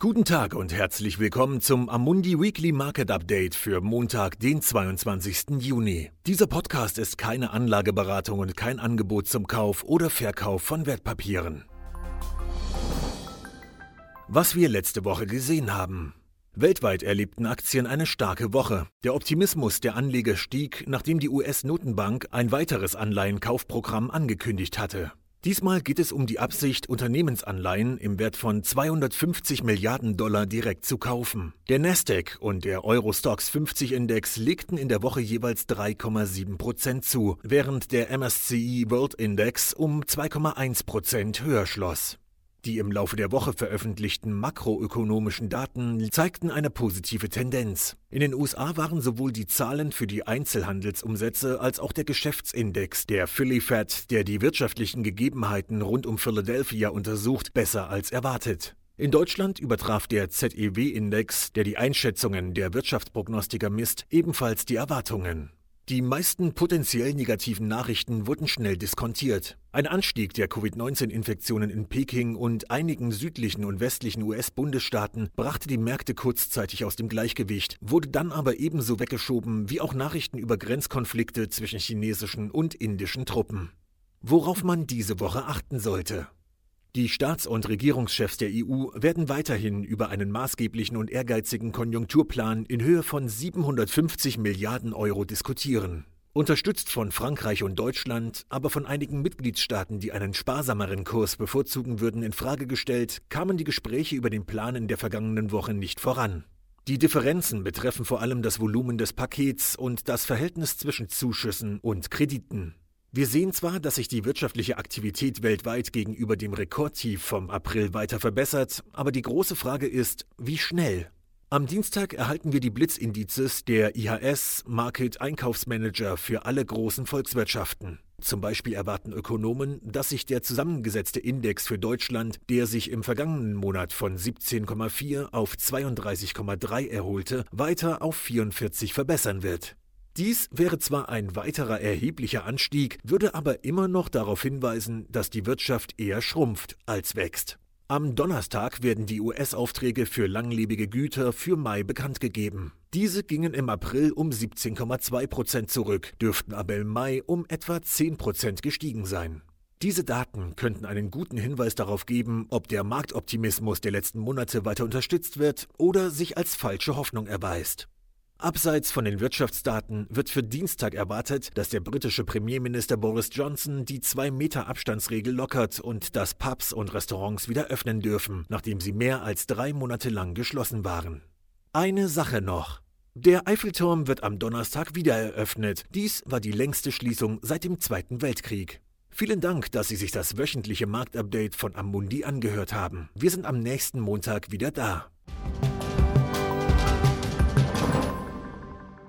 Guten Tag und herzlich willkommen zum Amundi Weekly Market Update für Montag, den 22. Juni. Dieser Podcast ist keine Anlageberatung und kein Angebot zum Kauf oder Verkauf von Wertpapieren. Was wir letzte Woche gesehen haben. Weltweit erlebten Aktien eine starke Woche. Der Optimismus der Anleger stieg, nachdem die US-Notenbank ein weiteres Anleihenkaufprogramm angekündigt hatte. Diesmal geht es um die Absicht, Unternehmensanleihen im Wert von 250 Milliarden Dollar direkt zu kaufen. Der Nasdaq und der Eurostox 50 Index legten in der Woche jeweils 3,7 Prozent zu, während der MSCI World Index um 2,1 Prozent höher schloss. Die im Laufe der Woche veröffentlichten makroökonomischen Daten zeigten eine positive Tendenz. In den USA waren sowohl die Zahlen für die Einzelhandelsumsätze als auch der Geschäftsindex, der Philly Fed, der die wirtschaftlichen Gegebenheiten rund um Philadelphia untersucht, besser als erwartet. In Deutschland übertraf der ZEW-Index, der die Einschätzungen der Wirtschaftsprognostiker misst, ebenfalls die Erwartungen. Die meisten potenziell negativen Nachrichten wurden schnell diskontiert. Ein Anstieg der Covid-19-Infektionen in Peking und einigen südlichen und westlichen US-Bundesstaaten brachte die Märkte kurzzeitig aus dem Gleichgewicht, wurde dann aber ebenso weggeschoben wie auch Nachrichten über Grenzkonflikte zwischen chinesischen und indischen Truppen. Worauf man diese Woche achten sollte. Die Staats- und Regierungschefs der EU werden weiterhin über einen maßgeblichen und ehrgeizigen Konjunkturplan in Höhe von 750 Milliarden Euro diskutieren. Unterstützt von Frankreich und Deutschland, aber von einigen Mitgliedstaaten, die einen sparsameren Kurs bevorzugen würden, in Frage gestellt, kamen die Gespräche über den Plan in der vergangenen Woche nicht voran. Die Differenzen betreffen vor allem das Volumen des Pakets und das Verhältnis zwischen Zuschüssen und Krediten. Wir sehen zwar, dass sich die wirtschaftliche Aktivität weltweit gegenüber dem Rekordtief vom April weiter verbessert, aber die große Frage ist, wie schnell? Am Dienstag erhalten wir die Blitzindizes der IHS Market Einkaufsmanager für alle großen Volkswirtschaften. Zum Beispiel erwarten Ökonomen, dass sich der zusammengesetzte Index für Deutschland, der sich im vergangenen Monat von 17,4 auf 32,3 erholte, weiter auf 44 verbessern wird. Dies wäre zwar ein weiterer erheblicher Anstieg, würde aber immer noch darauf hinweisen, dass die Wirtschaft eher schrumpft als wächst. Am Donnerstag werden die US-Aufträge für langlebige Güter für Mai bekannt gegeben. Diese gingen im April um 17,2 Prozent zurück, dürften aber im Mai um etwa 10 Prozent gestiegen sein. Diese Daten könnten einen guten Hinweis darauf geben, ob der Marktoptimismus der letzten Monate weiter unterstützt wird oder sich als falsche Hoffnung erweist. Abseits von den Wirtschaftsdaten wird für Dienstag erwartet, dass der britische Premierminister Boris Johnson die 2-Meter-Abstandsregel lockert und dass Pubs und Restaurants wieder öffnen dürfen, nachdem sie mehr als drei Monate lang geschlossen waren. Eine Sache noch. Der Eiffelturm wird am Donnerstag wieder eröffnet. Dies war die längste Schließung seit dem Zweiten Weltkrieg. Vielen Dank, dass Sie sich das wöchentliche Marktupdate von Amundi angehört haben. Wir sind am nächsten Montag wieder da.